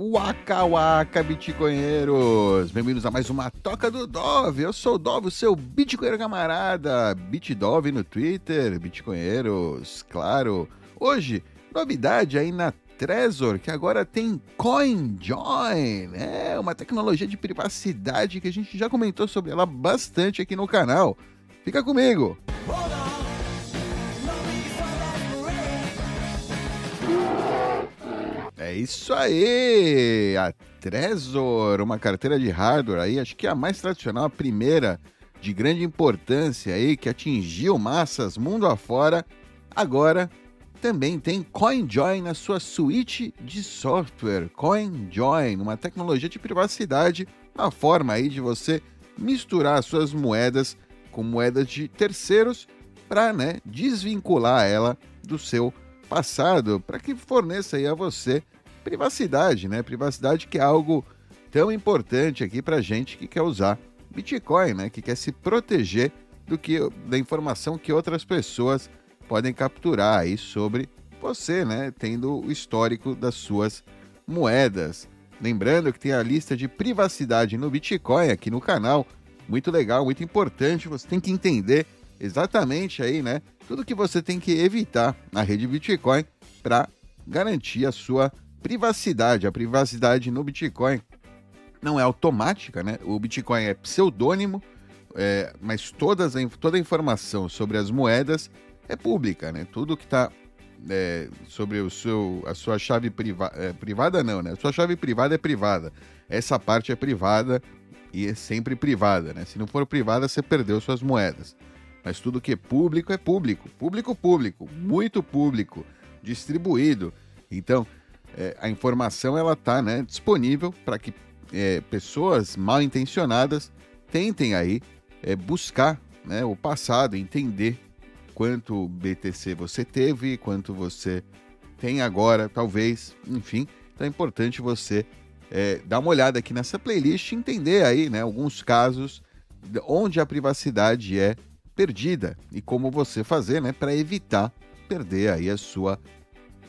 Waka Waka Bitcoinheiros! Bem-vindos a mais uma Toca do Dove. Eu sou o Dove, o seu Bitcoinheiro camarada. Bitdove no Twitter, Bitcoinheiros, claro. Hoje, novidade aí na Trezor, que agora tem CoinJoin. É uma tecnologia de privacidade que a gente já comentou sobre ela bastante aqui no canal. Fica comigo! É isso aí! A Trezor, uma carteira de hardware aí, acho que é a mais tradicional, a primeira de grande importância aí, que atingiu massas mundo afora, agora também tem CoinJoin na sua suíte de software. CoinJoin, uma tecnologia de privacidade, uma forma aí de você misturar suas moedas com moedas de terceiros para né, desvincular ela do seu passado, para que forneça aí a você privacidade, né? Privacidade que é algo tão importante aqui para gente que quer usar Bitcoin, né? Que quer se proteger do que da informação que outras pessoas podem capturar aí sobre você, né? Tendo o histórico das suas moedas. Lembrando que tem a lista de privacidade no Bitcoin aqui no canal. Muito legal, muito importante. Você tem que entender exatamente aí, né? Tudo que você tem que evitar na rede Bitcoin para garantir a sua privacidade. A privacidade no Bitcoin não é automática, né? O Bitcoin é pseudônimo, é, mas todas, toda a informação sobre as moedas é pública, né? Tudo que está é, sobre o seu, a sua chave priva, é, privada, não, né? A sua chave privada é privada. Essa parte é privada e é sempre privada, né? Se não for privada, você perdeu suas moedas. Mas tudo que é público é público. Público, público. Muito público. Distribuído. Então, é, a informação ela está né, disponível para que é, pessoas mal intencionadas tentem aí é, buscar né, o passado, entender quanto BTC você teve, quanto você tem agora, talvez, enfim. Então é importante você é, dar uma olhada aqui nessa playlist e entender aí né, alguns casos onde a privacidade é perdida e como você fazer né, para evitar perder aí a sua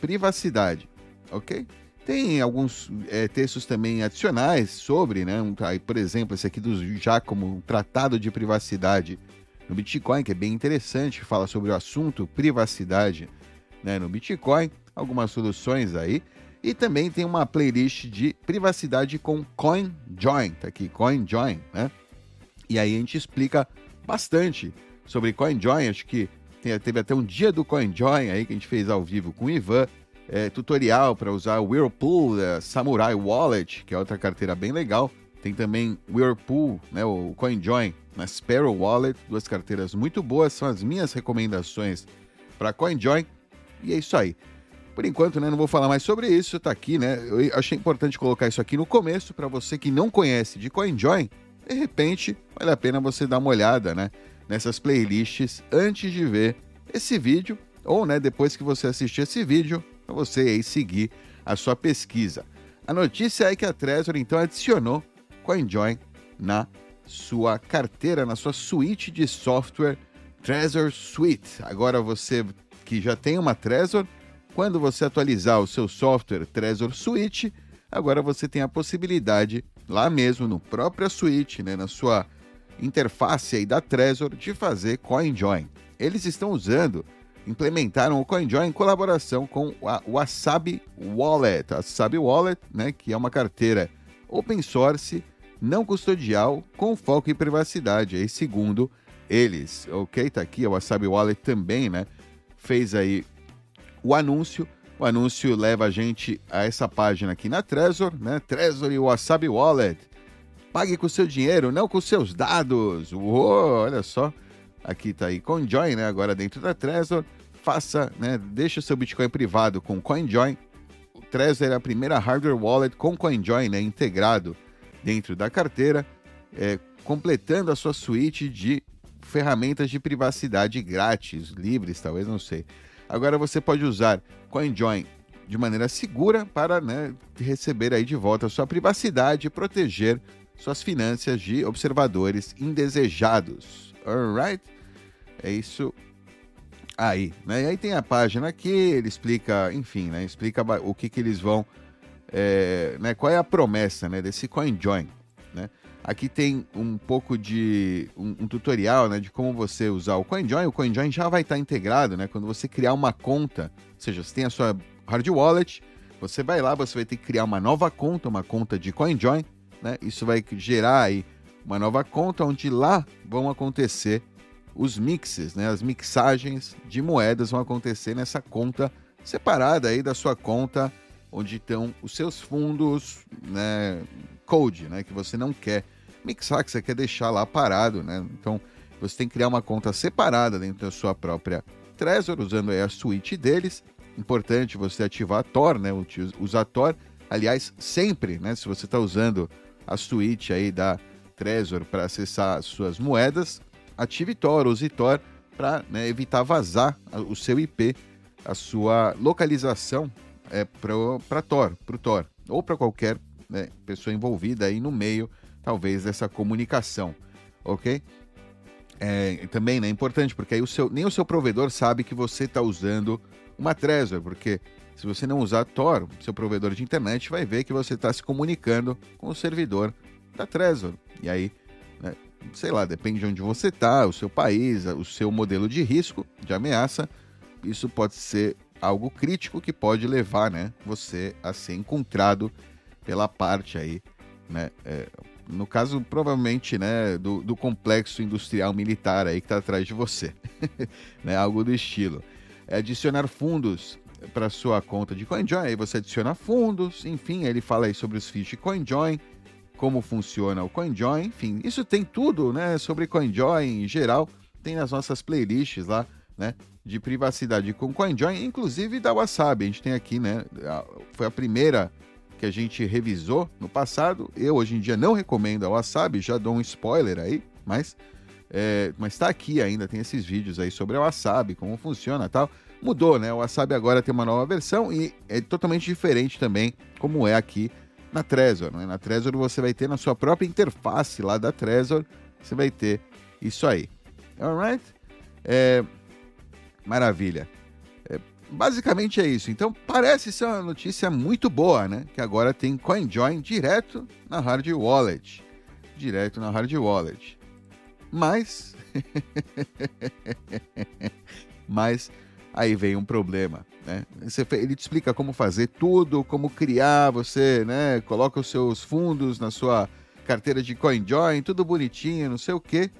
privacidade ok? Tem alguns é, textos também adicionais sobre, né? Um, por exemplo, esse aqui do Giacomo, um tratado de privacidade no Bitcoin, que é bem interessante, fala sobre o assunto privacidade né, no Bitcoin, algumas soluções aí. E também tem uma playlist de privacidade com CoinJoin, tá aqui, CoinJoin, né? E aí a gente explica bastante sobre CoinJoin, acho que teve até um dia do CoinJoin aí que a gente fez ao vivo com o Ivan, é, tutorial para usar Whirlpool é, Samurai Wallet, que é outra carteira bem legal. Tem também Whirlpool, né, o CoinJoin, na Sparrow Wallet, duas carteiras muito boas, são as minhas recomendações para CoinJoin. E é isso aí. Por enquanto, né, não vou falar mais sobre isso, está aqui, né? Eu achei importante colocar isso aqui no começo para você que não conhece de CoinJoin, de repente, vale a pena você dar uma olhada, né, nessas playlists antes de ver esse vídeo ou, né, depois que você assistir esse vídeo, para você aí seguir a sua pesquisa. A notícia é que a Trezor então adicionou CoinJoin na sua carteira, na sua suíte de software Trezor Suite. Agora você que já tem uma Trezor, quando você atualizar o seu software Trezor Suite, agora você tem a possibilidade lá mesmo no própria suíte, né, na sua interface aí da Trezor de fazer CoinJoin. Eles estão usando implementaram o CoinJoin em colaboração com a Wasabi Wallet. A Wasabi Wallet, né, que é uma carteira open source, não custodial, com foco em privacidade, aí segundo eles. Ok, tá aqui, a Wasabi Wallet também, né, fez aí o anúncio. O anúncio leva a gente a essa página aqui na Trezor, né, Trezor e Wasabi Wallet. Pague com seu dinheiro, não com seus dados. Uou, olha só. Aqui tá aí CoinJoin, né? Agora dentro da Trezor. Faça, né? Deixe o seu Bitcoin privado com CoinJoin. O Trezor é a primeira hardware wallet com CoinJoin, né? Integrado dentro da carteira, é, completando a sua suíte de ferramentas de privacidade grátis, livres, talvez, não sei. Agora você pode usar CoinJoin de maneira segura para né, receber aí de volta a sua privacidade e proteger suas finanças de observadores indesejados. Alright? É isso aí. Né? E aí tem a página aqui, ele explica, enfim, né? Explica o que, que eles vão é, né, qual é a promessa né, desse CoinJoin. Né? Aqui tem um pouco de um, um, tutorial né, de como você usar o CoinJoin. O CoinJoin já vai estar integrado né, quando você criar uma conta, ou seja, você tem a sua hard wallet, você vai lá, você vai ter que criar uma nova conta, uma conta de CoinJoin. Né? Isso vai gerar aí uma nova conta onde lá vão acontecer os mixes, né? As mixagens de moedas vão acontecer nessa conta separada aí da sua conta onde estão os seus fundos, né, code, né, que você não quer mixar, que você quer deixar lá parado, né? Então, você tem que criar uma conta separada dentro da sua própria Trezor, usando aí a suíte deles. Importante você ativar a Tor, né? Usar Tor. Aliás, sempre, né? Se você está usando a suíte aí da Trezor para acessar as suas moedas, ative Tor, use Tor para né, evitar vazar o seu IP, a sua localização é, para Tor, para o Tor, ou para qualquer né, pessoa envolvida aí no meio, talvez, dessa comunicação, ok? É, também né, é importante, porque aí o seu, nem o seu provedor sabe que você está usando uma Trezor, porque se você não usar Tor, seu provedor de internet vai ver que você está se comunicando com o servidor da Trezor. E aí, né, sei lá, depende de onde você está, o seu país, o seu modelo de risco, de ameaça, isso pode ser algo crítico que pode levar, né, você a ser encontrado pela parte aí, né, é, no caso provavelmente, né, do, do complexo industrial militar aí que está atrás de você, né, algo do estilo. É adicionar fundos para sua conta de CoinJoin, aí você adiciona fundos, enfim, ele fala aí sobre os fees de CoinJoin, como funciona o CoinJoin, enfim, isso tem tudo, né, sobre CoinJoin em geral, tem nas nossas playlists lá, né, de privacidade com CoinJoin, inclusive da Wasabi. A gente tem aqui, né? Foi a primeira que a gente revisou no passado. Eu hoje em dia não recomendo a Wasabi, já dou um spoiler aí, mas é, mas está aqui ainda, tem esses vídeos aí sobre a Wasabi, como funciona tal. Mudou, né? O Wasabi agora tem uma nova versão e é totalmente diferente também, como é aqui na Trezor. Né? Na Trezor você vai ter na sua própria interface lá da Trezor, você vai ter isso aí. Alright? É, Maravilha. É, basicamente é isso. Então parece ser uma notícia muito boa, né? Que agora tem CoinJoin direto na Hard Wallet. Direto na Hard Wallet. Mas. Mas aí vem um problema, né? ele te explica como fazer tudo, como criar, você, né? Coloca os seus fundos na sua carteira de CoinJoin, tudo bonitinho, não sei o quê.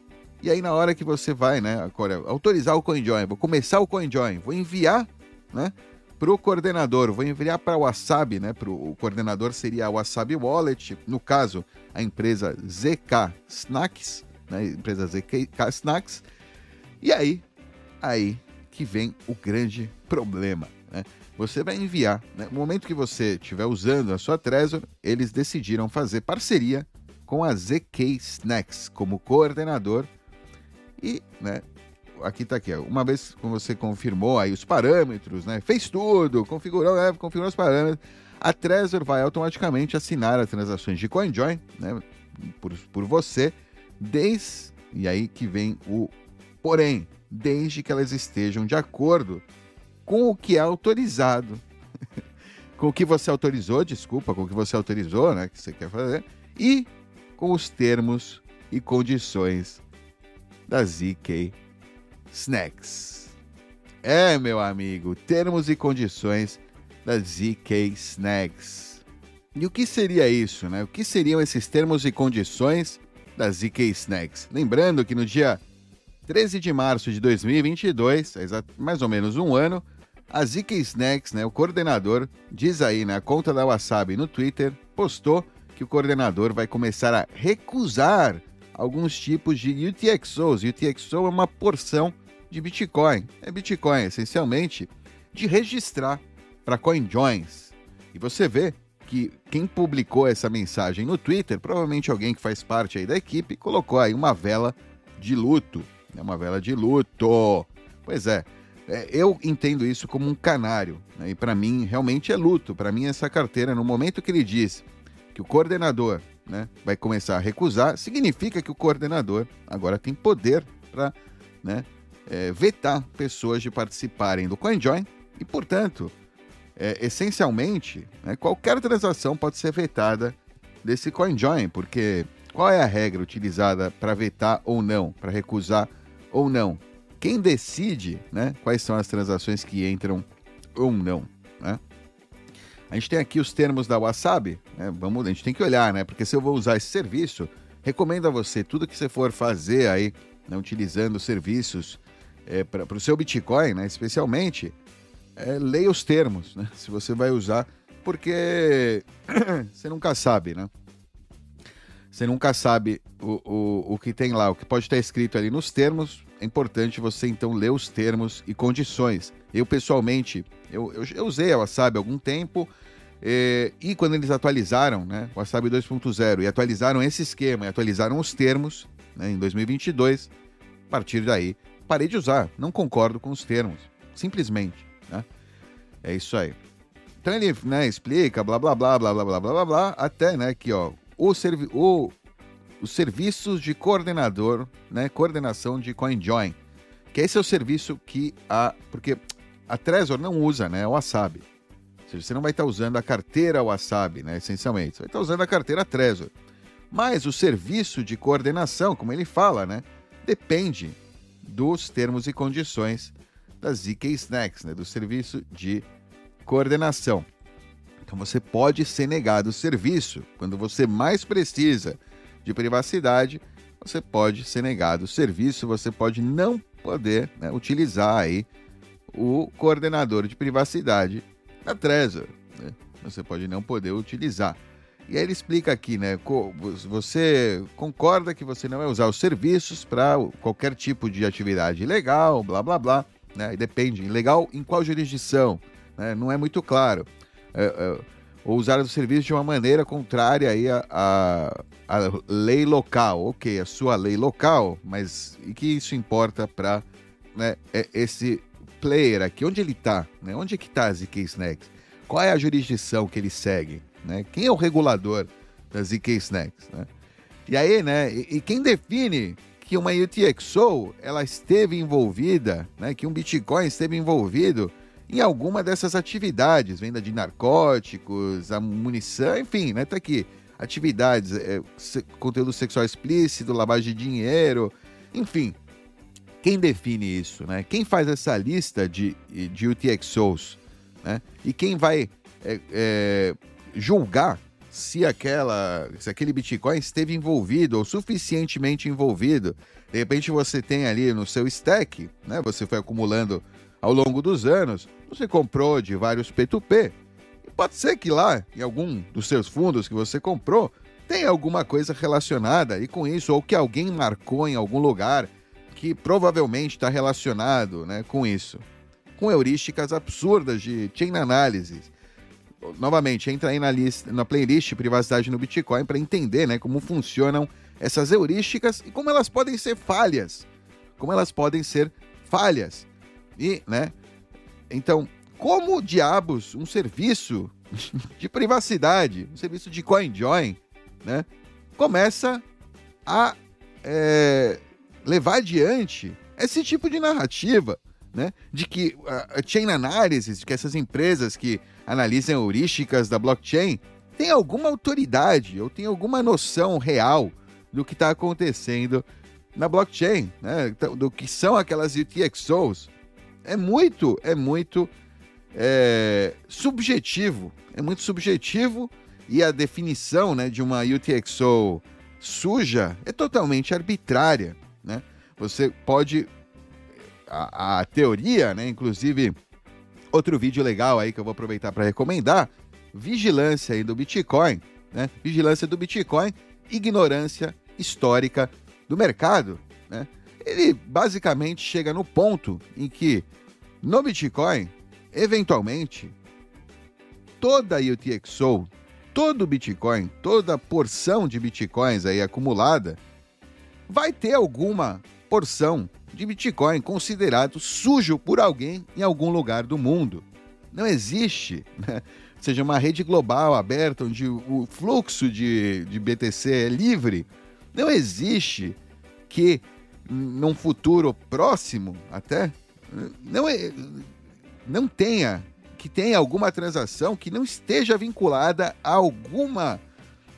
E aí, na hora que você vai, né, agora, autorizar o CoinJoin, vou começar o CoinJoin, vou enviar, né, para o coordenador, vou enviar para o Wasabi, né, pro, o coordenador seria a Wasabi Wallet, no caso, a empresa ZK Snacks, né, empresa ZK Snacks, e aí, aí que vem o grande problema, né, você vai enviar, né, no momento que você estiver usando a sua Trezor, eles decidiram fazer parceria com a ZK Snacks como coordenador e, né, aqui está aqui, uma vez que você confirmou aí os parâmetros, né, fez tudo, configurou, né, configurou os parâmetros, a Trezor vai automaticamente assinar as transações de CoinJoin, né, por, por você, desde, e aí que vem o porém, desde que elas estejam de acordo com o que é autorizado, com o que você autorizou, desculpa, com o que você autorizou, né, que você quer fazer, e com os termos e condições da ZK Snacks. É, meu amigo, termos e condições da ZK Snacks. E o que seria isso, né? O que seriam esses termos e condições da ZK Snacks? Lembrando que no dia 13 de março de 2022, mais ou menos um ano, a ZK Snacks, né, o coordenador, diz aí na conta da Wasabi no Twitter, postou que o coordenador vai começar a recusar alguns tipos de UTXOs. UTXO é uma porção de Bitcoin. É Bitcoin, essencialmente, de registrar para CoinJoins. E você vê que quem publicou essa mensagem no Twitter, provavelmente alguém que faz parte aí da equipe, colocou aí uma vela de luto. É uma vela de luto. Pois é, é eu entendo isso como um canário. Né? E para mim, realmente é luto. Para mim, essa carteira, no momento que ele diz que o coordenador né, vai começar a recusar, significa que o coordenador agora tem poder para né, é, vetar pessoas de participarem do CoinJoin e, portanto, é, essencialmente, né, qualquer transação pode ser vetada desse CoinJoin, porque qual é a regra utilizada para vetar ou não, para recusar ou não? Quem decide né, quais são as transações que entram ou não? Né? A gente tem aqui os termos da Wasabi, né? Vamos, a gente tem que olhar, né? Porque se eu vou usar esse serviço, recomendo a você tudo que você for fazer aí, né, utilizando serviços é, para o seu Bitcoin, né, especialmente, é, leia os termos, né? Se você vai usar, porque você nunca sabe, né? Você nunca sabe o, o, o que tem lá, o que pode estar escrito ali nos termos. É importante você então ler os termos e condições. Eu pessoalmente, eu, eu, eu usei a Wasabi há algum tempo. É, e quando eles atualizaram, né, Wasabi 2.0, e atualizaram esse esquema, e atualizaram os termos, né, em 2022, a partir daí, parei de usar. Não concordo com os termos, simplesmente. Né? É isso aí. Então ele né, explica, blá, blá, blá, blá, blá, blá, blá, blá, até né, que ó, o, servi o, os serviços de coordenador, né, coordenação de CoinJoin, que esse é o serviço que a... Porque a Trezor não usa né, o Wasabi. Ou seja, você não vai estar usando a carteira Wasabi, né, essencialmente. Você vai estar usando a carteira Trezor. Mas o serviço de coordenação, como ele fala, né, depende dos termos e condições da ZK Snacks, né, do serviço de coordenação. Então você pode ser negado o serviço quando você mais precisa de privacidade. Você pode ser negado o serviço, você pode não poder né, utilizar aí o coordenador de privacidade da Trezor. Né? Você pode não poder utilizar. E aí ele explica aqui, né? Você concorda que você não vai usar os serviços para qualquer tipo de atividade ilegal, blá blá blá né? E depende, legal em qual jurisdição, né? Não é muito claro. É, é, ou usar o serviço de uma maneira contrária aí a, a, a, lei local. Ok, a sua lei local, mas e que isso importa para né, é, esse player aqui? Onde ele está? Né? Onde é que está a ZK Snacks? Qual é a jurisdição que ele segue? Né? Quem é o regulador da ZK Snacks? Né? E aí, né? E, e quem define que uma UTXO ela esteve envolvida, né, que um Bitcoin esteve envolvido em alguma dessas atividades, venda de narcóticos, a munição, enfim, né, tá aqui, atividades, é, conteúdo sexual explícito, lavagem de dinheiro, enfim. Quem define isso, né? Quem faz essa lista de, de UTXOs, né? E quem vai é, é, julgar se aquela, se aquele Bitcoin esteve envolvido ou suficientemente envolvido. De repente você tem ali no seu stack, né? Você foi acumulando ao longo dos anos, você comprou de vários P2P. E pode ser que lá, em algum dos seus fundos que você comprou, tenha alguma coisa relacionada e com isso, ou que alguém marcou em algum lugar que provavelmente está relacionado né, com isso. Com heurísticas absurdas de chain analysis novamente, entra aí na, lista, na playlist Privacidade no Bitcoin para entender né, como funcionam essas heurísticas e como elas podem ser falhas. Como elas podem ser falhas. E, né? Então, como diabos um serviço de privacidade, um serviço de CoinJoin, né, começa a é, levar adiante esse tipo de narrativa, né, de que a chain analysis, que essas empresas que analisam heurísticas da blockchain tem alguma autoridade ou tem alguma noção real do que está acontecendo na blockchain, né? Do que são aquelas UTXOs. É muito, é muito é, subjetivo, é muito subjetivo e a definição né, de uma UTXO suja é totalmente arbitrária, né? Você pode a, a teoria, né, inclusive Outro vídeo legal aí que eu vou aproveitar para recomendar: vigilância aí do Bitcoin, né? Vigilância do Bitcoin, ignorância histórica do mercado, né? Ele basicamente chega no ponto em que no Bitcoin, eventualmente, toda a UTXO, todo o Bitcoin, toda a porção de Bitcoins aí acumulada, vai ter alguma porção de Bitcoin considerado sujo por alguém em algum lugar do mundo. Não existe, né? seja uma rede global aberta onde o fluxo de, de BTC é livre. Não existe que num futuro próximo até não, é, não tenha que tenha alguma transação que não esteja vinculada a alguma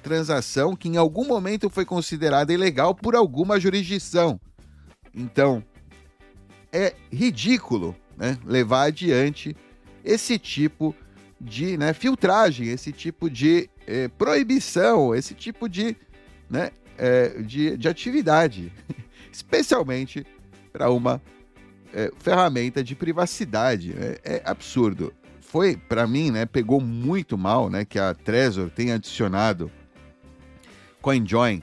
transação que em algum momento foi considerada ilegal por alguma jurisdição. Então, é ridículo né, levar adiante esse tipo de né, filtragem, esse tipo de é, proibição, esse tipo de, né, é, de, de atividade, especialmente para uma é, ferramenta de privacidade. É, é absurdo. Foi, para mim, né, pegou muito mal né, que a Trezor tenha adicionado CoinJoin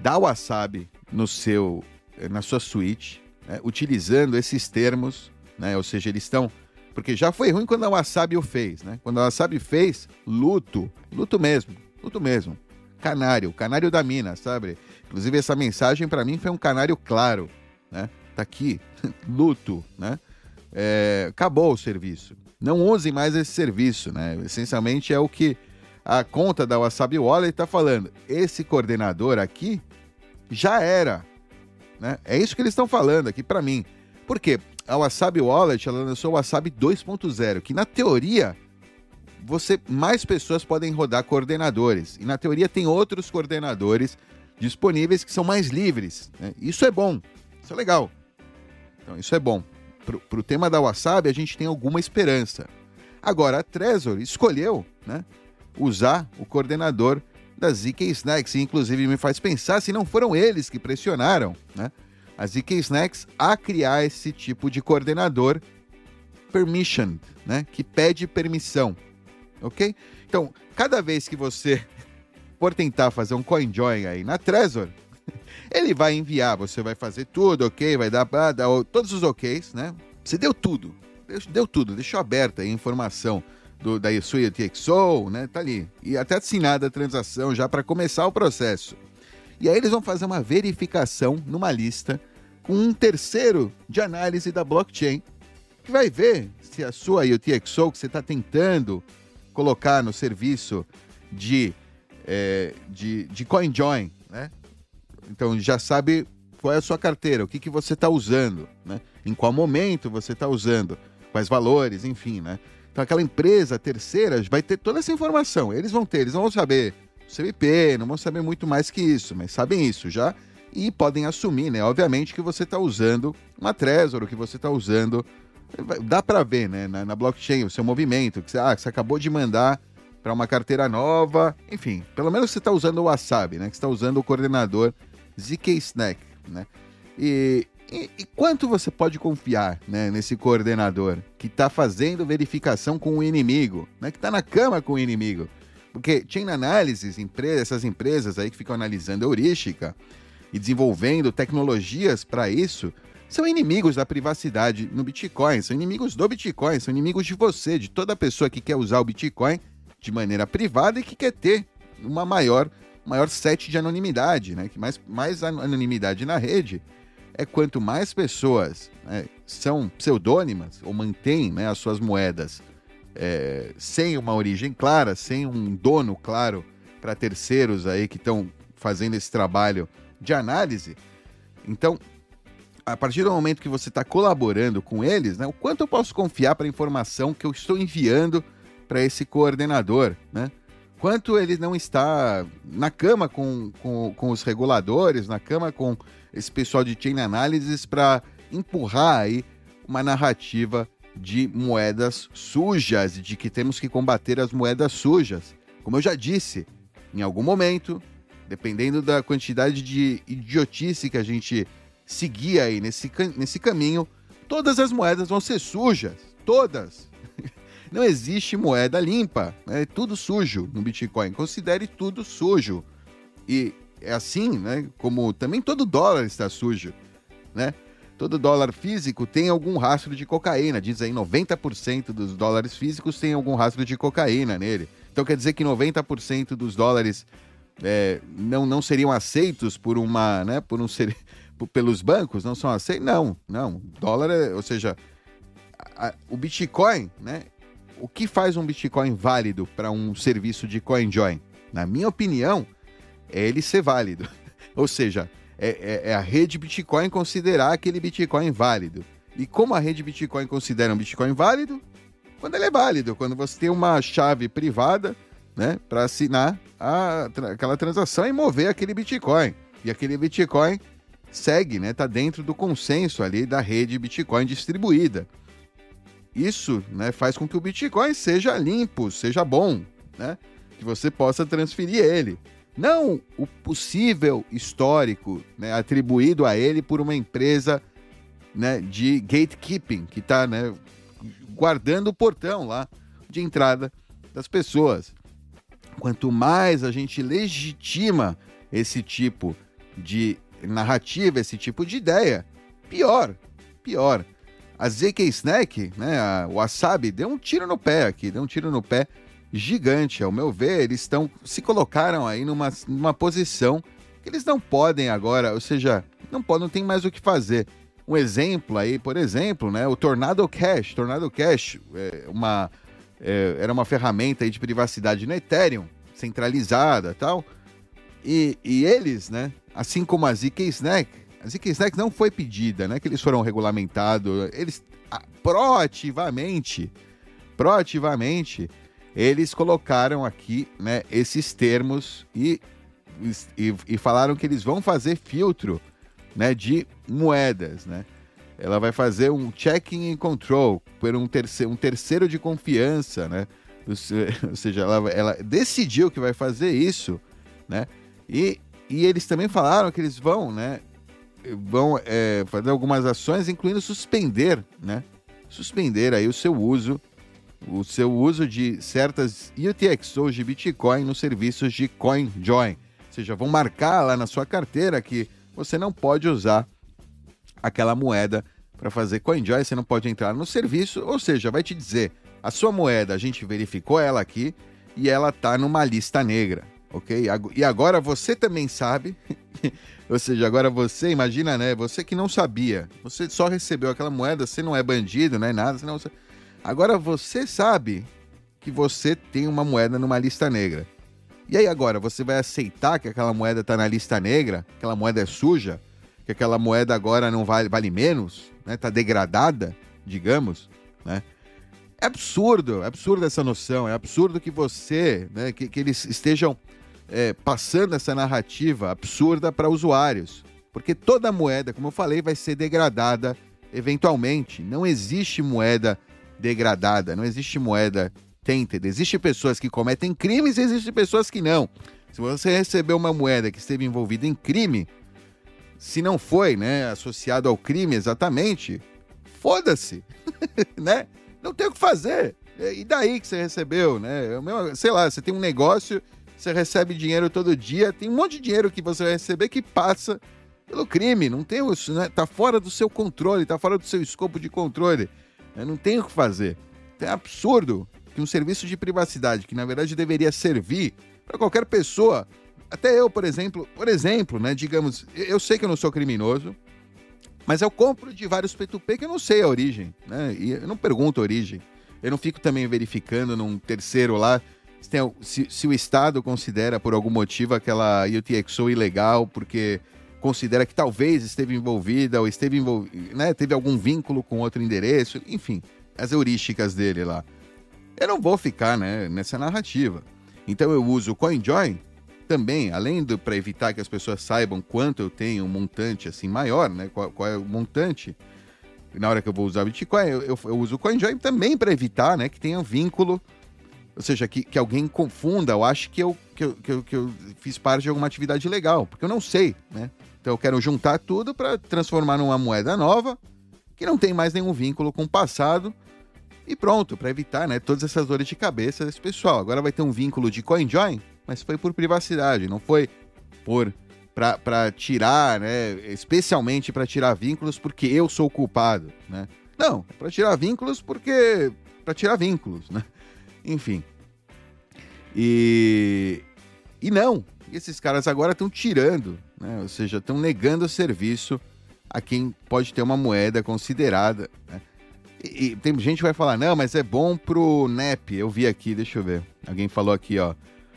da Wasabi no seu, na sua suite, né, utilizando esses termos, né, ou seja, eles estão porque já foi ruim quando a Wasabi o fez, né? Quando a Wasabi fez, luto, luto mesmo, luto mesmo. Canário, canário da mina, sabe? Inclusive essa mensagem para mim foi um canário claro, né? Tá aqui, luto, né? É, acabou o serviço. Não usem mais esse serviço, né? Essencialmente é o que a conta da Wasabi Wallet está falando. Esse coordenador aqui já era, né? É isso que eles estão falando aqui para mim. Por quê? a Wasabi Wallet ela lançou o Wasabi 2.0, que na teoria você mais pessoas podem rodar coordenadores. E na teoria tem outros coordenadores disponíveis que são mais livres. Né? Isso é bom, isso é legal. Então, isso é bom. Para o tema da Wasabi, a gente tem alguma esperança. Agora, a Trezor escolheu né, usar o coordenador da ZK Snacks, e inclusive me faz pensar se não foram eles que pressionaram né, a ZK Snacks a criar esse tipo de coordenador permission, né? Que pede permissão, ok? Então, cada vez que você for tentar fazer um CoinJoin aí na Trezor, ele vai enviar, você vai fazer tudo, ok? Vai dar, dar todos os OKs, né? Você deu tudo, deu tudo, deixou aberta a informação do, da sua UTXO, né? Tá ali. E até assinada a transação já para começar o processo. E aí eles vão fazer uma verificação numa lista com um terceiro de análise da blockchain, que vai ver se a sua UTXO que você está tentando colocar no serviço de, é, de, de CoinJoin, né? Então já sabe qual é a sua carteira, o que, que você está usando, né? Em qual momento você está usando, quais valores, enfim, né? Então aquela empresa terceira vai ter toda essa informação. Eles vão ter, eles não vão saber CMP, não vão saber muito mais que isso, mas sabem isso já e podem assumir, né? Obviamente que você está usando uma Trezor, que você está usando. Dá para ver, né? Na, na, blockchain, o seu movimento, que você, ah, você acabou de mandar para uma carteira nova. Enfim, pelo menos você está usando o Wasabi, né? Que está usando o coordenador ZK Snack, né? E, e, e, quanto você pode confiar né, nesse coordenador que está fazendo verificação com o inimigo, né, que está na cama com o inimigo? Porque Chain Analysis, empresa, essas empresas aí que ficam analisando heurística e desenvolvendo tecnologias para isso, são inimigos da privacidade no Bitcoin, são inimigos do Bitcoin, são inimigos de você, de toda pessoa que quer usar o Bitcoin de maneira privada e que quer ter uma maior, maior set de anonimidade, né? Que mais, mais anonimidade na rede é quanto mais pessoas né, são pseudônimas ou mantêm né, as suas moedas é, sem uma origem clara, sem um dono claro para terceiros aí que estão fazendo esse trabalho de análise. Então, a partir do momento que você está colaborando com eles, né, o quanto eu posso confiar para a informação que eu estou enviando para esse coordenador, né? Quanto ele não está na cama com, com, com os reguladores, na cama com esse pessoal de chain analysis para empurrar aí uma narrativa de moedas sujas de que temos que combater as moedas sujas. Como eu já disse, em algum momento, dependendo da quantidade de idiotice que a gente seguir aí nesse, nesse caminho, todas as moedas vão ser sujas. Todas. Não existe moeda limpa. É tudo sujo no Bitcoin. Considere tudo sujo. E é assim, né? Como também todo dólar está sujo, né? todo dólar físico tem algum rastro de cocaína. Diz aí 90% dos dólares físicos tem algum rastro de cocaína nele. Então quer dizer que 90% dos dólares é, não, não seriam aceitos por uma, né, por um ser, pelos bancos, não são aceitos? Não, não. Dólar, é, ou seja, a, o Bitcoin, né? O que faz um Bitcoin válido para um serviço de CoinJoin? Na minha opinião, é ele ser válido. ou seja, é, é, é a rede Bitcoin considerar aquele Bitcoin válido. E como a rede Bitcoin considera um Bitcoin válido? quando ele é válido, quando você tem uma chave privada, né, para assinar a, aquela transação e mover aquele Bitcoin. E aquele Bitcoin segue, né, tá dentro do consenso ali da rede Bitcoin distribuída. Isso, né, faz com que o Bitcoin seja limpo, seja bom, né, que você possa transferir ele. Não o possível histórico né, atribuído a ele por uma empresa né, de gatekeeping, que está né, guardando o portão lá de entrada das pessoas. Quanto mais a gente legitima esse tipo de narrativa, esse tipo de ideia, pior, pior. A ZK Snack, né, a Wasabi, deu um tiro no pé aqui, deu um tiro no pé gigante. Ao meu ver, eles estão se colocaram aí numa, numa posição que eles não podem agora, ou seja, não, podem, não tem mais o que fazer. Um exemplo aí, por exemplo, né, o Tornado Cash. Tornado Cash é uma, é, era uma ferramenta aí de privacidade no Ethereum, centralizada tal. E, e eles, né, assim como a ZK Snack, a ZK Snack não foi pedida, né, que eles foram regulamentados, eles proativamente, proativamente, eles colocaram aqui né, esses termos e, e, e, falaram que eles vão fazer filtro né, de moedas. Né? Ela vai fazer um checking and control por um terceiro, um terceiro de confiança. Né? Ou seja, ela, ela decidiu que vai fazer isso. Né? E, e eles também falaram que eles vão, né, vão é, fazer algumas ações, incluindo suspender, né, suspender aí o seu uso o seu uso de certas UTXOs de Bitcoin nos serviços de CoinJoin. Ou seja, vão marcar lá na sua carteira que você não pode usar aquela moeda para fazer CoinJoin, você não pode entrar no serviço, ou seja, vai te dizer, a sua moeda, a gente verificou ela aqui e ela está numa lista negra, ok? E agora você também sabe, ou seja, agora você, imagina, né? Você que não sabia, você só recebeu aquela moeda, você não é bandido, não é nada, senão você Agora você sabe que você tem uma moeda numa lista negra. E aí agora, você vai aceitar que aquela moeda está na lista negra, aquela moeda é suja, que aquela moeda agora não vale, vale menos, né? Tá degradada, digamos, né? É absurdo, é absurdo essa noção, é absurdo que você, né, que, que eles estejam é, passando essa narrativa absurda para usuários. Porque toda moeda, como eu falei, vai ser degradada eventualmente. Não existe moeda degradada, não existe moeda tainted. Existem pessoas que cometem crimes e existem pessoas que não. Se você recebeu uma moeda que esteve envolvida em crime, se não foi, né, associado ao crime exatamente, foda-se, né? Não tem o que fazer. E daí que você recebeu, né? Sei lá, você tem um negócio, você recebe dinheiro todo dia, tem um monte de dinheiro que você vai receber que passa pelo crime, não tem isso, né? Tá fora do seu controle, tá fora do seu escopo de controle. Eu não tenho o que fazer. É absurdo que um serviço de privacidade, que na verdade deveria servir para qualquer pessoa, até eu, por exemplo, por exemplo, né, digamos, eu sei que eu não sou criminoso, mas eu compro de vários P2P que eu não sei a origem, né? E eu não pergunto a origem. Eu não fico também verificando num terceiro lá se, tem, se, se o Estado considera por algum motivo aquela UTXO ilegal, porque considera que talvez esteve envolvida ou esteve envolvida, né, teve algum vínculo com outro endereço, enfim, as heurísticas dele lá. Eu não vou ficar né, nessa narrativa. Então eu uso o CoinJoin também, além do para evitar que as pessoas saibam quanto eu tenho um montante assim maior, né, qual, qual é o montante na hora que eu vou usar Bitcoin, eu, eu, eu uso o CoinJoin também para evitar né, que tenha um vínculo, ou seja, que, que alguém confunda ou ache que eu, que, eu, que, eu, que eu fiz parte de alguma atividade legal, porque eu não sei, né? Então eu quero juntar tudo para transformar numa moeda nova, que não tem mais nenhum vínculo com o passado. E pronto, para evitar né, todas essas dores de cabeça desse pessoal. Agora vai ter um vínculo de CoinJoin, mas foi por privacidade, não foi por para tirar, né, especialmente para tirar vínculos porque eu sou o culpado, né? Não, é para tirar vínculos porque para tirar vínculos, né? Enfim. E e não, esses caras agora estão tirando, né? ou seja, estão negando o serviço a quem pode ter uma moeda considerada. Né? E, e, tem gente que vai falar, não, mas é bom pro NEP. Eu vi aqui, deixa eu ver. Alguém falou aqui, ó.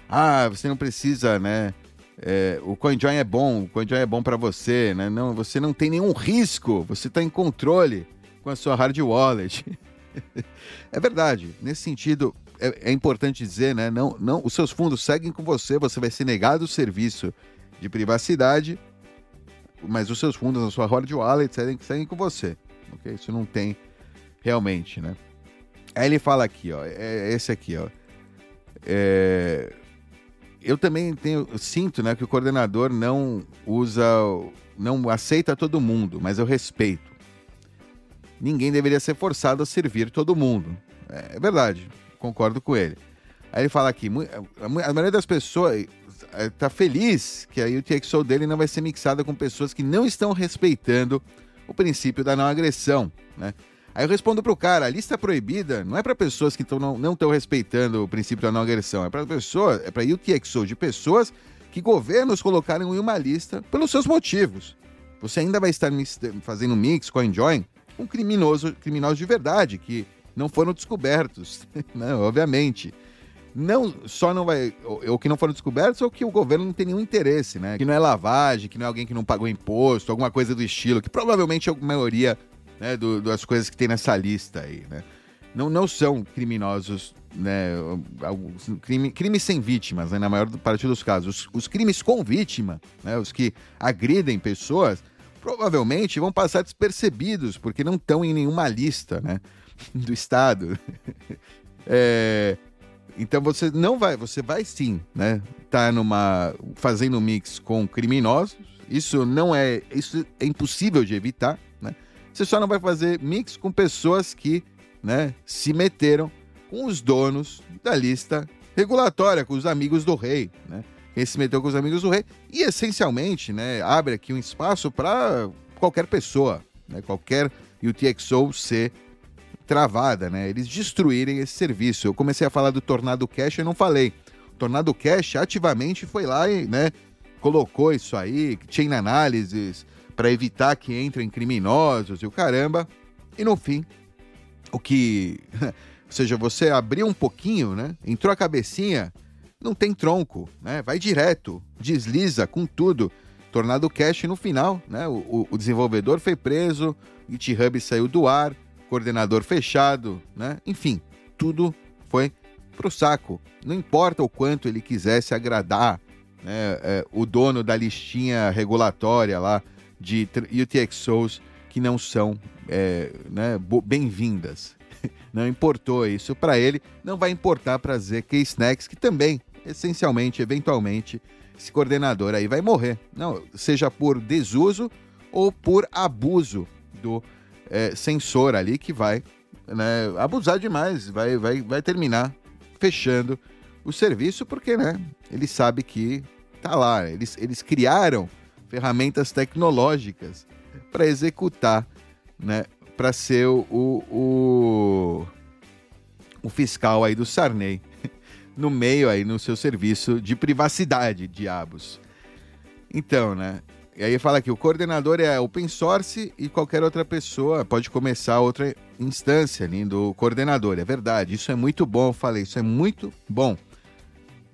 Ah, você não precisa, né? É, o CoinJoin é bom, o CoinJoin é bom para você, né? Não, você não tem nenhum risco, você está em controle com a sua hard wallet. é verdade. Nesse sentido, é, é, importante dizer, né? Não, não, os seus fundos seguem com você, você vai ser negado o serviço de privacidade, mas os seus fundos na sua hard wallet seguem, seguem com você. Ok? Isso não tem realmente, né? Aí ele fala aqui, ó, é, é esse aqui, ó. É, eu também tenho, sinto, né, que o coordenador não usa, não aceita todo mundo, mas eu respeito. Ninguém deveria ser forçado a servir todo mundo. É, é verdade, concordo com ele. Aí ele fala aqui, a maioria das pessoas está feliz que a UTXO dele não vai ser mixada com pessoas que não estão respeitando o princípio da não agressão, né? Aí eu respondo pro cara, a lista proibida não é para pessoas que tão, não estão respeitando o princípio da não agressão, é para pessoas, é para UTXO de pessoas que governos colocaram em uma lista pelos seus motivos. Você ainda vai estar fazendo mix com a Enjoy com criminoso, criminosos de verdade, que não foram descobertos, né? obviamente. Não só não vai. Ou que não foram descobertos, ou que o governo não tem nenhum interesse, né? Que não é lavagem, que não é alguém que não pagou imposto, alguma coisa do estilo, que provavelmente é a maioria né, do, das coisas que tem nessa lista aí, né? Não, não são criminosos, né? Crime, crimes sem vítimas, né, na maior parte dos casos. Os, os crimes com vítima, né, os que agridem pessoas, provavelmente vão passar despercebidos, porque não estão em nenhuma lista, né? Do Estado. é, então você não vai, você vai sim, né? Tá numa fazendo mix com criminosos. Isso não é, isso é impossível de evitar, né? Você só não vai fazer mix com pessoas que, né, se meteram com os donos da lista regulatória, com os amigos do rei, né? Quem se meteu com os amigos do rei e essencialmente, né, abre aqui um espaço para qualquer pessoa, né, qualquer UTXO ser travada, né? Eles destruírem esse serviço. Eu comecei a falar do Tornado Cash e não falei. O Tornado Cash ativamente foi lá e, né, colocou isso aí, chain analysis, para evitar que entrem criminosos e o caramba. E no fim, o que. Ou seja, você abriu um pouquinho, né? Entrou a cabecinha, não tem tronco, né? Vai direto, desliza com tudo. Tornado Cash no final, né? O, o desenvolvedor foi preso, GitHub saiu do ar, coordenador fechado, né? Enfim, tudo foi pro saco. Não importa o quanto ele quisesse agradar né? É, o dono da listinha regulatória lá de UTXOs que não são é, né, bem-vindas. Não importou isso para ele, não vai importar para ZK Snacks, que também, essencialmente, eventualmente, esse coordenador aí vai morrer. Não, seja por desuso ou por abuso do é, sensor ali que vai né, abusar demais, vai, vai, vai terminar fechando o serviço, porque né, ele sabe que tá lá. Eles, eles criaram ferramentas tecnológicas para executar, né, para ser o, o, o fiscal aí do Sarney no meio aí no seu serviço de privacidade, diabos. Então, né? E aí fala que o coordenador é open source e qualquer outra pessoa pode começar outra instância ali do coordenador. É verdade, isso é muito bom, falei, isso é muito bom.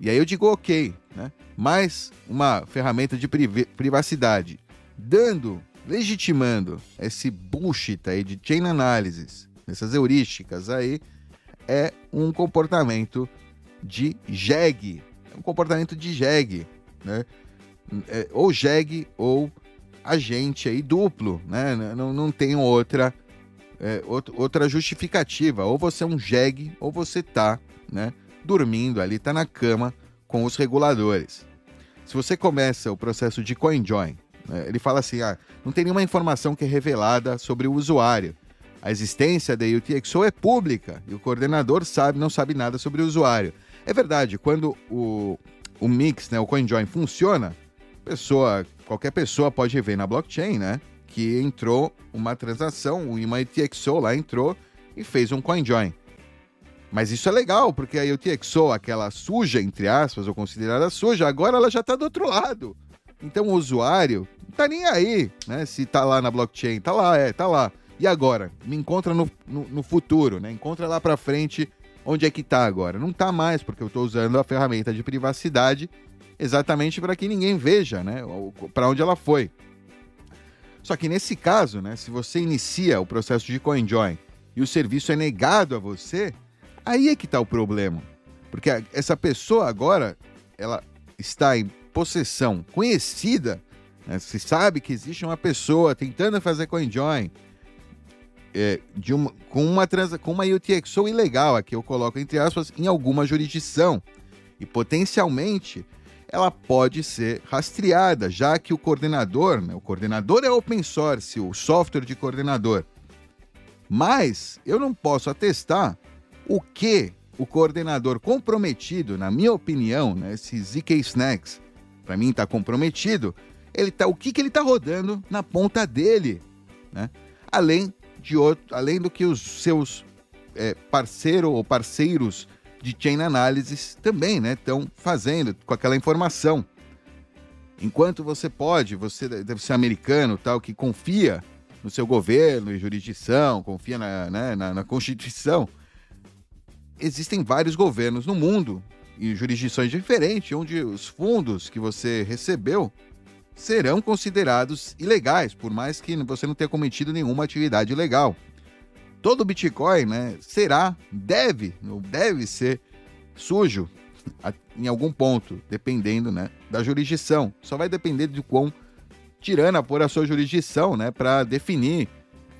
E aí eu digo ok, né? mais uma ferramenta de privacidade, dando, legitimando esse bullshit aí de chain analysis, essas heurísticas aí, é um comportamento de jegue, é um comportamento de jegue, né? É, ou jegue ou agente aí duplo, né? Não, não tem outra, é, outra justificativa. Ou você é um jegue ou você tá, né? Dormindo ali, tá na cama com os reguladores. Se você começa o processo de CoinJoin, né, ele fala assim: ah, não tem nenhuma informação que é revelada sobre o usuário. A existência da UTXO é pública e o coordenador sabe, não sabe nada sobre o usuário. É verdade, quando o, o Mix, né, o CoinJoin funciona, pessoa, qualquer pessoa pode ver na blockchain, né? Que entrou uma transação, uma UTXO lá entrou e fez um CoinJoin. Mas isso é legal, porque a UTXO, aquela suja, entre aspas, ou considerada suja, agora ela já está do outro lado. Então o usuário não tá nem aí, né? Se tá lá na blockchain, tá lá, é, tá lá. E agora? Me encontra no, no, no futuro, né? Encontra lá para frente onde é que tá agora. Não tá mais, porque eu estou usando a ferramenta de privacidade exatamente para que ninguém veja, né? Para onde ela foi. Só que nesse caso, né? Se você inicia o processo de CoinJoin e o serviço é negado a você, aí é que está o problema. Porque essa pessoa agora, ela está em possessão conhecida, né? se sabe que existe uma pessoa tentando fazer CoinJoin é, uma, com, uma transa, com uma UTXO ilegal, aqui eu coloco entre aspas, em alguma jurisdição. E potencialmente ela pode ser rastreada, já que o coordenador, né, o coordenador é open source, o software de coordenador. Mas eu não posso atestar o que o coordenador comprometido, na minha opinião, né, esse ZK Snacks, para mim está comprometido, ele tá, o que, que ele está rodando na ponta dele, né? além, de outro, além do que os seus é, parceiro ou parceiros de chain analysis também estão fazendo com aquela informação. Enquanto você pode, você deve ser americano, tal, que confia no seu governo e jurisdição, confia na, né, na, na Constituição, existem vários governos no mundo e jurisdições diferentes onde os fundos que você recebeu serão considerados ilegais, por mais que você não tenha cometido nenhuma atividade ilegal. Todo Bitcoin né, será, deve, deve ser sujo em algum ponto, dependendo né, da jurisdição. Só vai depender de quão tirana por a sua jurisdição, né, para definir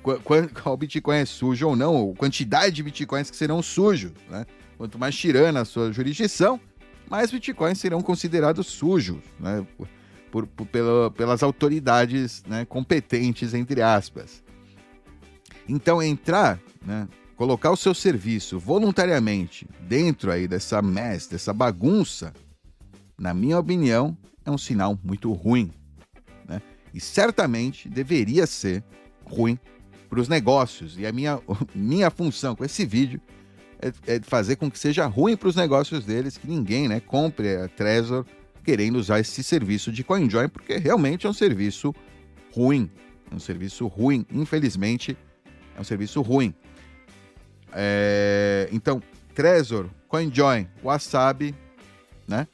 qual, qual Bitcoin é sujo ou não, ou quantidade de Bitcoins que serão sujos. Né? Quanto mais tirana a sua jurisdição, mais Bitcoins serão considerados sujos, né? Por, por, pela, pelas autoridades né, competentes, entre aspas. Então, entrar, né, colocar o seu serviço voluntariamente dentro aí dessa mess, dessa bagunça, na minha opinião, é um sinal muito ruim. Né? E certamente deveria ser ruim para os negócios. E a minha, minha função com esse vídeo é, é fazer com que seja ruim para os negócios deles, que ninguém né, compre a Trezor querendo usar esse serviço de CoinJoin, porque realmente é um serviço ruim. É um serviço ruim, infelizmente, é um serviço ruim. É, então, Trezor, CoinJoin, Wasabi, né?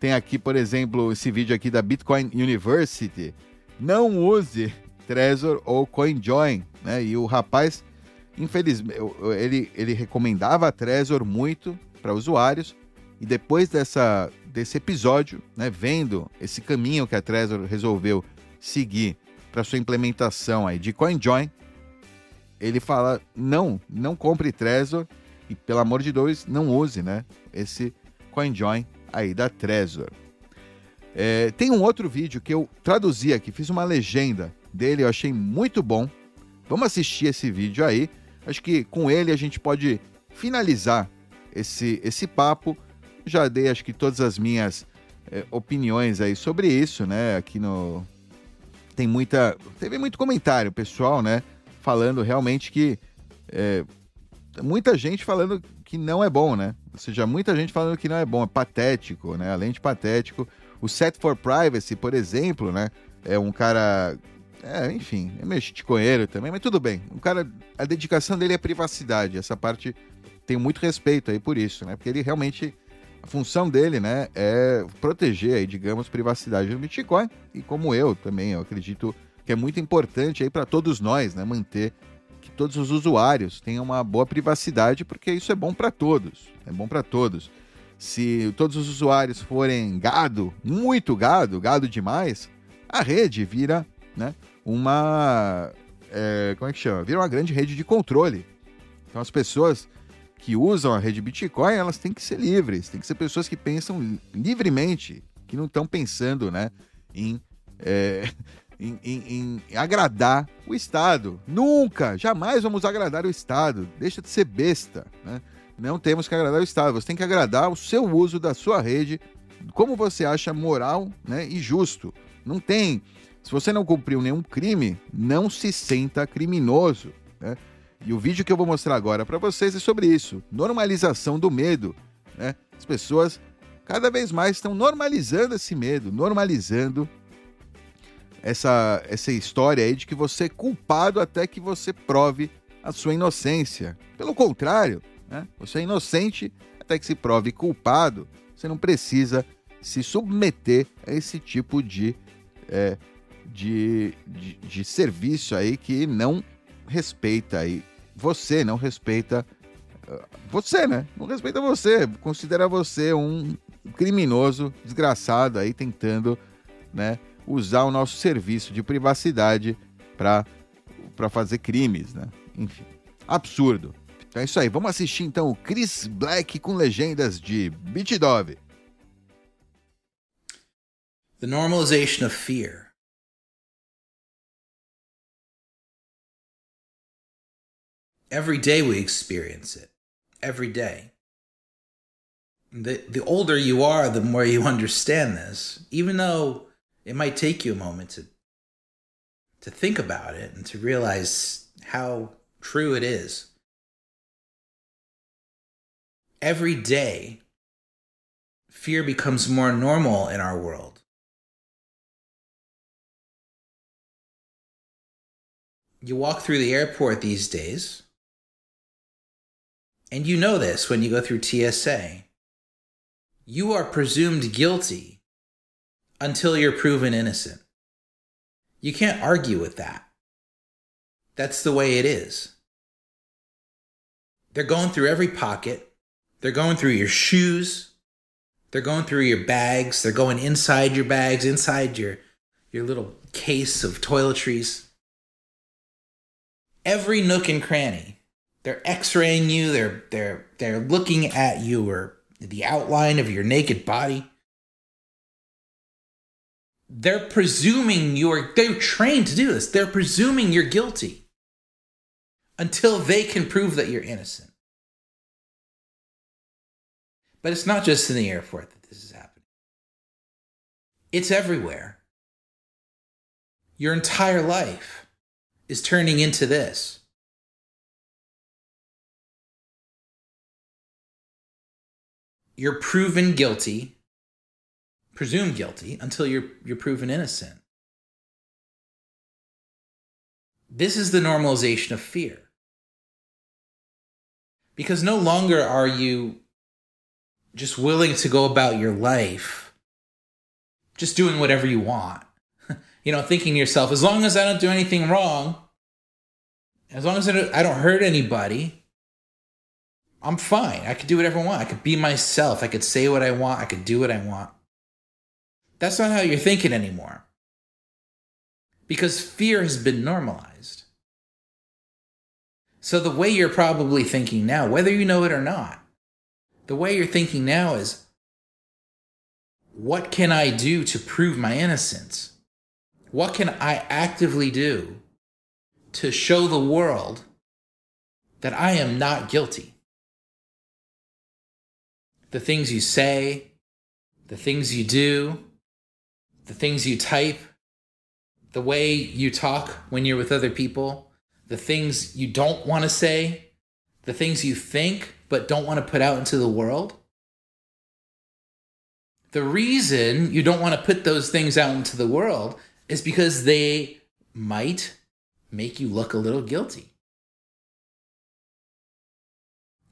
Tem aqui, por exemplo, esse vídeo aqui da Bitcoin University. Não use Trezor ou CoinJoin, né? E o rapaz, infelizmente, ele, ele recomendava a Trezor muito para usuários. E depois dessa, desse episódio, né, vendo esse caminho que a Trezor resolveu seguir para sua implementação aí de CoinJoin, ele fala: não, não compre Trezor e, pelo amor de Deus, não use né, esse CoinJoin aí da Trezor. É, tem um outro vídeo que eu traduzi aqui, fiz uma legenda dele, eu achei muito bom. Vamos assistir esse vídeo aí. Acho que com ele a gente pode finalizar esse, esse papo. Já dei, acho que, todas as minhas é, opiniões aí sobre isso, né? Aqui no. Tem muita. Teve muito comentário, pessoal, né? Falando realmente que. É, muita gente falando que não é bom, né? Ou seja, muita gente falando que não é bom, é patético, né? Além de patético. O Set for Privacy, por exemplo, né? É um cara é, enfim, é meio chiticoeiro também, mas tudo bem. O cara, a dedicação dele é privacidade. Essa parte tenho muito respeito aí por isso, né? Porque ele realmente a função dele, né, é proteger aí, digamos, privacidade do Bitcoin e como eu também, eu acredito que é muito importante aí para todos nós, né, manter que todos os usuários tenham uma boa privacidade, porque isso é bom para todos, é bom para todos. Se todos os usuários forem gado, muito gado, gado demais, a rede vira, né, uma. É, como é que chama? Vira uma grande rede de controle. Então as pessoas que usam a rede Bitcoin, elas têm que ser livres, tem que ser pessoas que pensam livremente, que não estão pensando né, em, é, em, em, em, agradar o Estado. Nunca, jamais vamos agradar o Estado. Deixa de ser besta. Né? Não temos que agradar o Estado, você tem que agradar o seu uso da sua rede, como você acha moral né, e justo. Não tem se você não cumpriu nenhum crime, não se senta criminoso. Né? E o vídeo que eu vou mostrar agora para vocês é sobre isso: normalização do medo. Né? As pessoas cada vez mais estão normalizando esse medo, normalizando essa, essa história aí de que você é culpado até que você prove a sua inocência. Pelo contrário, né? você é inocente até que se prove culpado. Você não precisa se submeter a esse tipo de é, de, de, de serviço aí que não respeita aí você, não respeita uh, você, né? Não respeita você, considera você um criminoso, desgraçado aí tentando, né, usar o nosso serviço de privacidade para fazer crimes, né? Enfim, absurdo. Então é isso aí. Vamos assistir então o Chris Black com legendas de Beat Dove. The normalization of fear. Every day we experience it. Every day. The, the older you are, the more you understand this, even though it might take you a moment to, to think about it and to realize how true it is every day, fear becomes more normal in our world. You walk through the airport these days, and you know this when you go through TSA. You are presumed guilty until you're proven innocent. You can't argue with that. That's the way it is. They're going through every pocket. They're going through your shoes. They're going through your bags. They're going inside your bags, inside your your little case of toiletries. Every nook and cranny. They're x-raying you. They're they're they're looking at you or the outline of your naked body. They're presuming you're they're trained to do this. They're presuming you're guilty until they can prove that you're innocent. But it's not just in the airport that this is happening, it's everywhere. Your entire life is turning into this. You're proven guilty, presumed guilty, until you're, you're proven innocent. This is the normalization of fear. Because no longer are you just willing to go about your life just doing whatever you want. you know, thinking to yourself, as long as I don't do anything wrong, as long as I don't, I don't hurt anybody, I'm fine. I could do whatever I want. I could be myself. I could say what I want. I could do what I want. That's not how you're thinking anymore. Because fear has been normalized. So the way you're probably thinking now, whether you know it or not, the way you're thinking now is what can I do to prove my innocence? What can I actively do to show the world that I am not guilty? The things you say, the things you do, the things you type, the way you talk when you're with other people, the things you don't want to say, the things you think but don't want to put out into the world. The reason you don't want to put those things out into the world is because they might make you look a little guilty.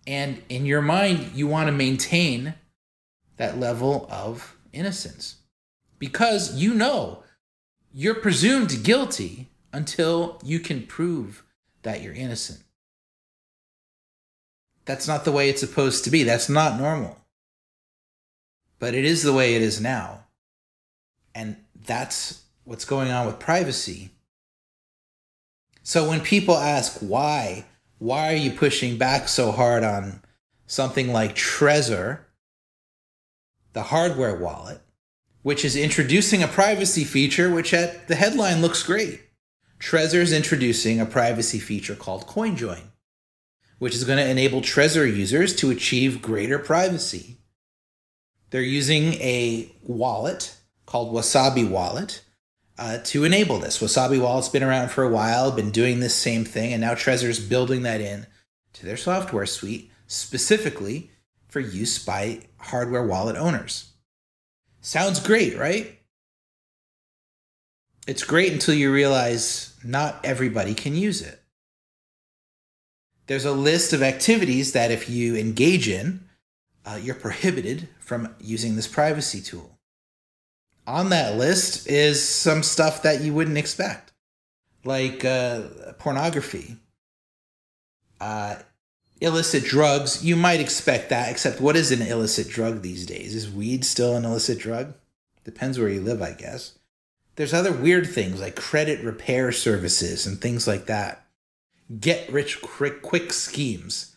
And in your mind, you want to maintain that level of innocence because you know you're presumed guilty until you can prove that you're innocent. That's not the way it's supposed to be. That's not normal. But it is the way it is now. And that's what's going on with privacy. So when people ask why, why are you pushing back so hard on something like Trezor, the hardware wallet, which is introducing a privacy feature which at the headline looks great. Trezor is introducing a privacy feature called CoinJoin which is going to enable Trezor users to achieve greater privacy. They're using a wallet called Wasabi Wallet uh, to enable this. Wasabi Wallet's been around for a while, been doing this same thing, and now Trezor's building that in to their software suite specifically for use by hardware wallet owners. Sounds great, right? It's great until you realize not everybody can use it there's a list of activities that if you engage in, uh, you're prohibited from using this privacy tool. On that list is some stuff that you wouldn't expect, like uh, pornography, Uh, illicit drugs, you might expect that, except what is an illicit drug these days? Is weed still an illicit drug? Depends where you live, I guess. There's other weird things like credit repair services and things like that. Get rich quick, quick schemes.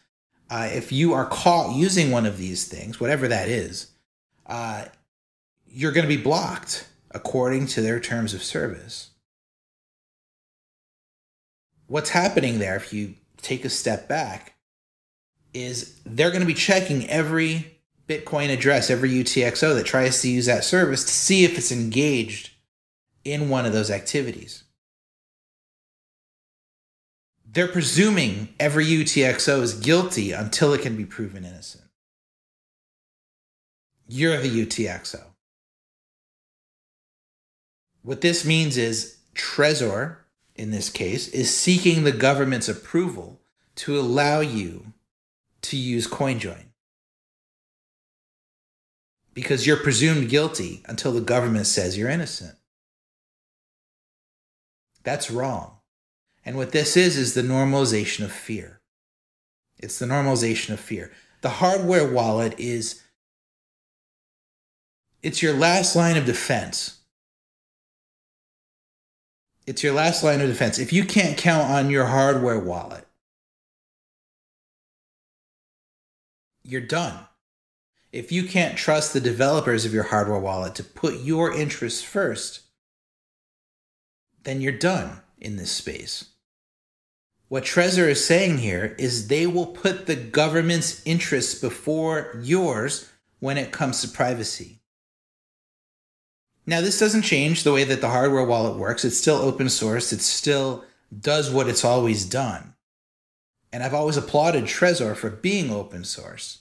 Uh, if you are caught using one of these things, whatever that is, uh, you're going to be blocked according to their terms of service. What's happening there, if you take a step back, is they're going to be checking every Bitcoin address, every UTXO that tries to use that service to see if it's engaged in one of those activities. They're presuming every UTXO is guilty until it can be proven innocent. You're the UTXO. What this means is Trezor, in this case, is seeking the government's approval to allow you to use CoinJoin. Because you're presumed guilty until the government says you're innocent. That's wrong. And what this is, is the normalization of fear. It's the normalization of fear. The hardware wallet is it's your last line of defense. It's your last line of defense. If you can't count on your hardware wallet, you're done. If you can't trust the developers of your hardware wallet to put your interests first, then you're done in this space. What Trezor is saying here is they will put the government's interests before yours when it comes to privacy. Now, this doesn't change the way that the hardware wallet works. It's still open source. It still does what it's always done. And I've always applauded Trezor for being open source.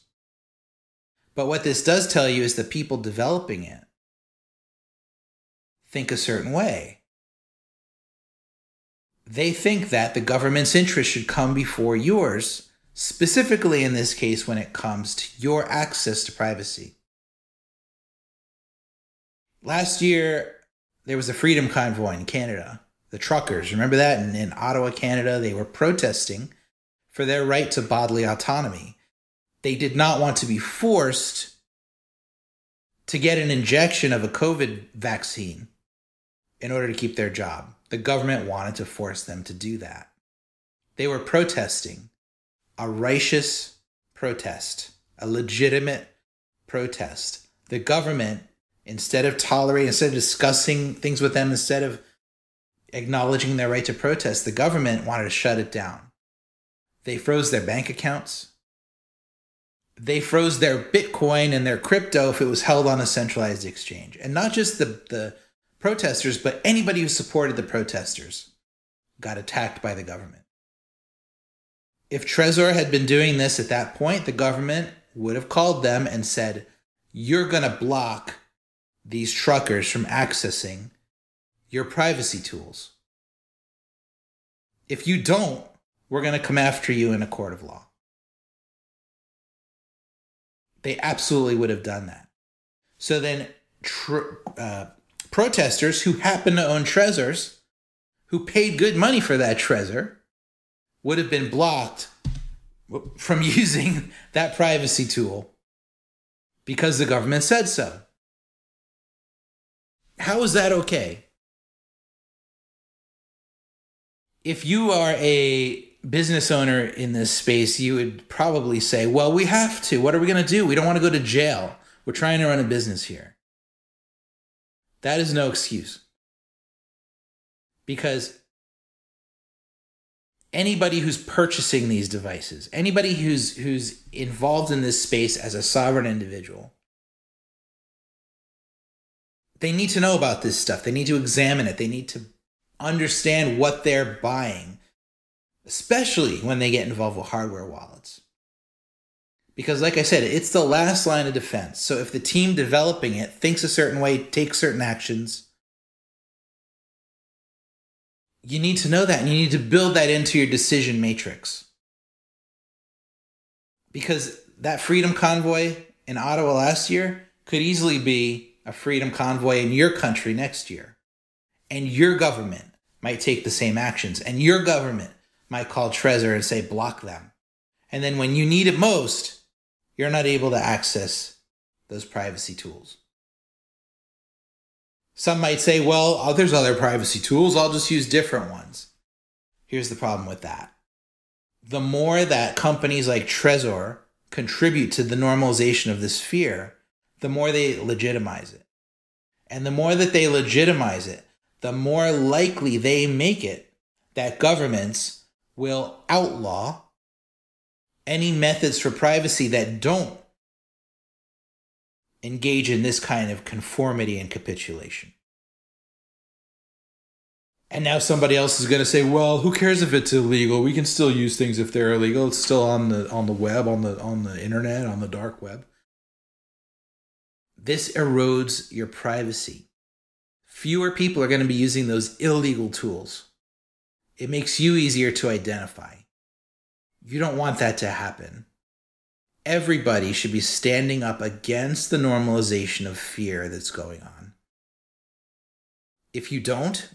But what this does tell you is the people developing it think a certain way. They think that the government's interest should come before yours, specifically in this case when it comes to your access to privacy. Last year, there was a freedom convoy in Canada. The truckers, remember that? In, in Ottawa, Canada, they were protesting for their right to bodily autonomy. They did not want to be forced to get an injection of a COVID vaccine in order to keep their job. The government wanted to force them to do that. They were protesting a righteous protest, a legitimate protest. The government instead of tolerating, instead of discussing things with them, instead of acknowledging their right to protest, the government wanted to shut it down. They froze their bank accounts. They froze their Bitcoin and their crypto if it was held on a centralized exchange. And not just the, the protesters, but anybody who supported the protesters got attacked by the government. If Trezor had been doing this at that point, the government would have called them and said, You're going to block these truckers from accessing your privacy tools. If you don't, we're going to come after you in a court of law. They absolutely would have done that. So then, tr- uh, protesters who happen to own Trezors, who paid good money for that treasure, would have been blocked from using that privacy tool because the government said so. How is that okay? If you are a business owner in this space, you would probably say, well, we have to. What are we going to do? We don't want to go to jail. We're trying to run a business here. That is no excuse. Because anybody who's purchasing these devices, anybody who's who's involved in this space as a sovereign individual, they need to know about this stuff. They need to examine it. They need to understand what they're buying, especially when they get involved with hardware wallets. Because, like I said, it's the last line of defense. So if the team developing it thinks a certain way, takes certain actions, you need to know that and you need to build that into your decision matrix. Because that freedom convoy in Ottawa last year could easily be a freedom convoy in your country next year. And your government might take the same actions. And your government might call Trezor and say, block them. And then when you need it most, you're not able to access those privacy tools. Some might say, well, oh, there's other privacy tools. I'll just use different ones. Here's the problem with that. The more that companies like Trezor contribute to the normalization of this fear, the more they legitimize it. And the more that they legitimize it, the more likely they make it that governments will outlaw any methods for privacy that don't engage in this kind of conformity and capitulation. And now somebody else is going to say, "Well, who cares if it's illegal? We can still use things if they're illegal. It's still on the on the web, on the on the internet, on the dark web." This erodes your privacy. Fewer people are going to be using those illegal tools. It makes you easier to identify. You don't want that to happen. Everybody should be standing up against the normalization of fear that's going on. If you don't,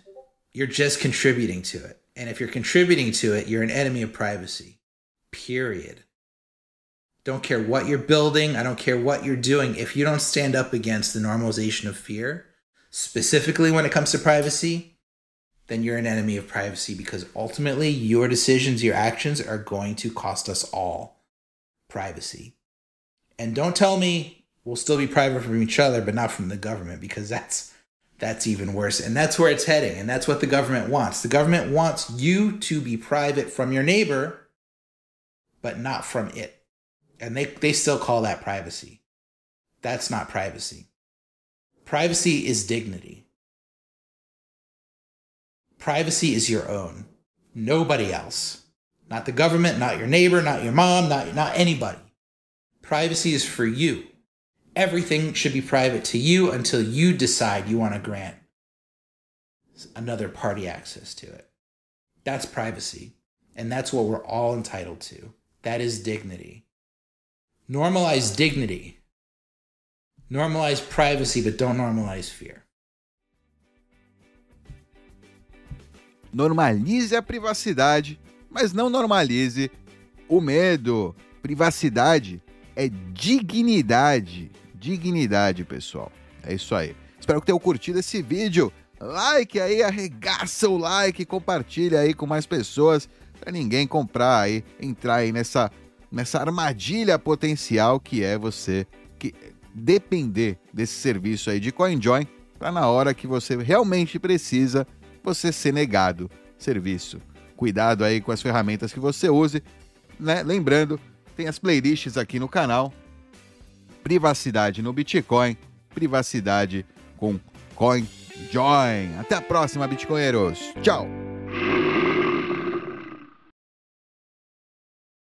you're just contributing to it. And if you're contributing to it, you're an enemy of privacy. Period. Don't care what you're building, I don't care what you're doing. If you don't stand up against the normalization of fear, specifically when it comes to privacy, then you're an enemy of privacy because ultimately your decisions, your actions are going to cost us all privacy. And don't tell me we'll still be private from each other, but not from the government because that's that's even worse. And that's where it's heading. And that's what the government wants. The government wants you to be private from your neighbor, but not from it. And they, they still call that privacy. That's not privacy. Privacy is dignity. Privacy is your own, nobody else. Not the government, not your neighbor, not your mom, not, not anybody. Privacy is for you. Everything should be private to you until you decide you want to grant another party access to it. That's privacy. And that's what we're all entitled to. That is dignity. Normalize dignity. Normalize privacy, but don't normalize fear. Normalize a privacidade, mas não normalize o medo. Privacidade é dignidade. Dignidade, pessoal. É isso aí. Espero que tenham curtido esse vídeo. Like aí, arregaça o like, compartilha aí com mais pessoas para ninguém comprar aí, entrar aí nessa nessa armadilha potencial que é você que depender desse serviço aí de CoinJoin para na hora que você realmente precisa você ser negado serviço. Cuidado aí com as ferramentas que você use, né? Lembrando, tem as playlists aqui no canal. Privacidade no Bitcoin, privacidade com CoinJoin. Até a próxima, Bitcoinheiros. Tchau.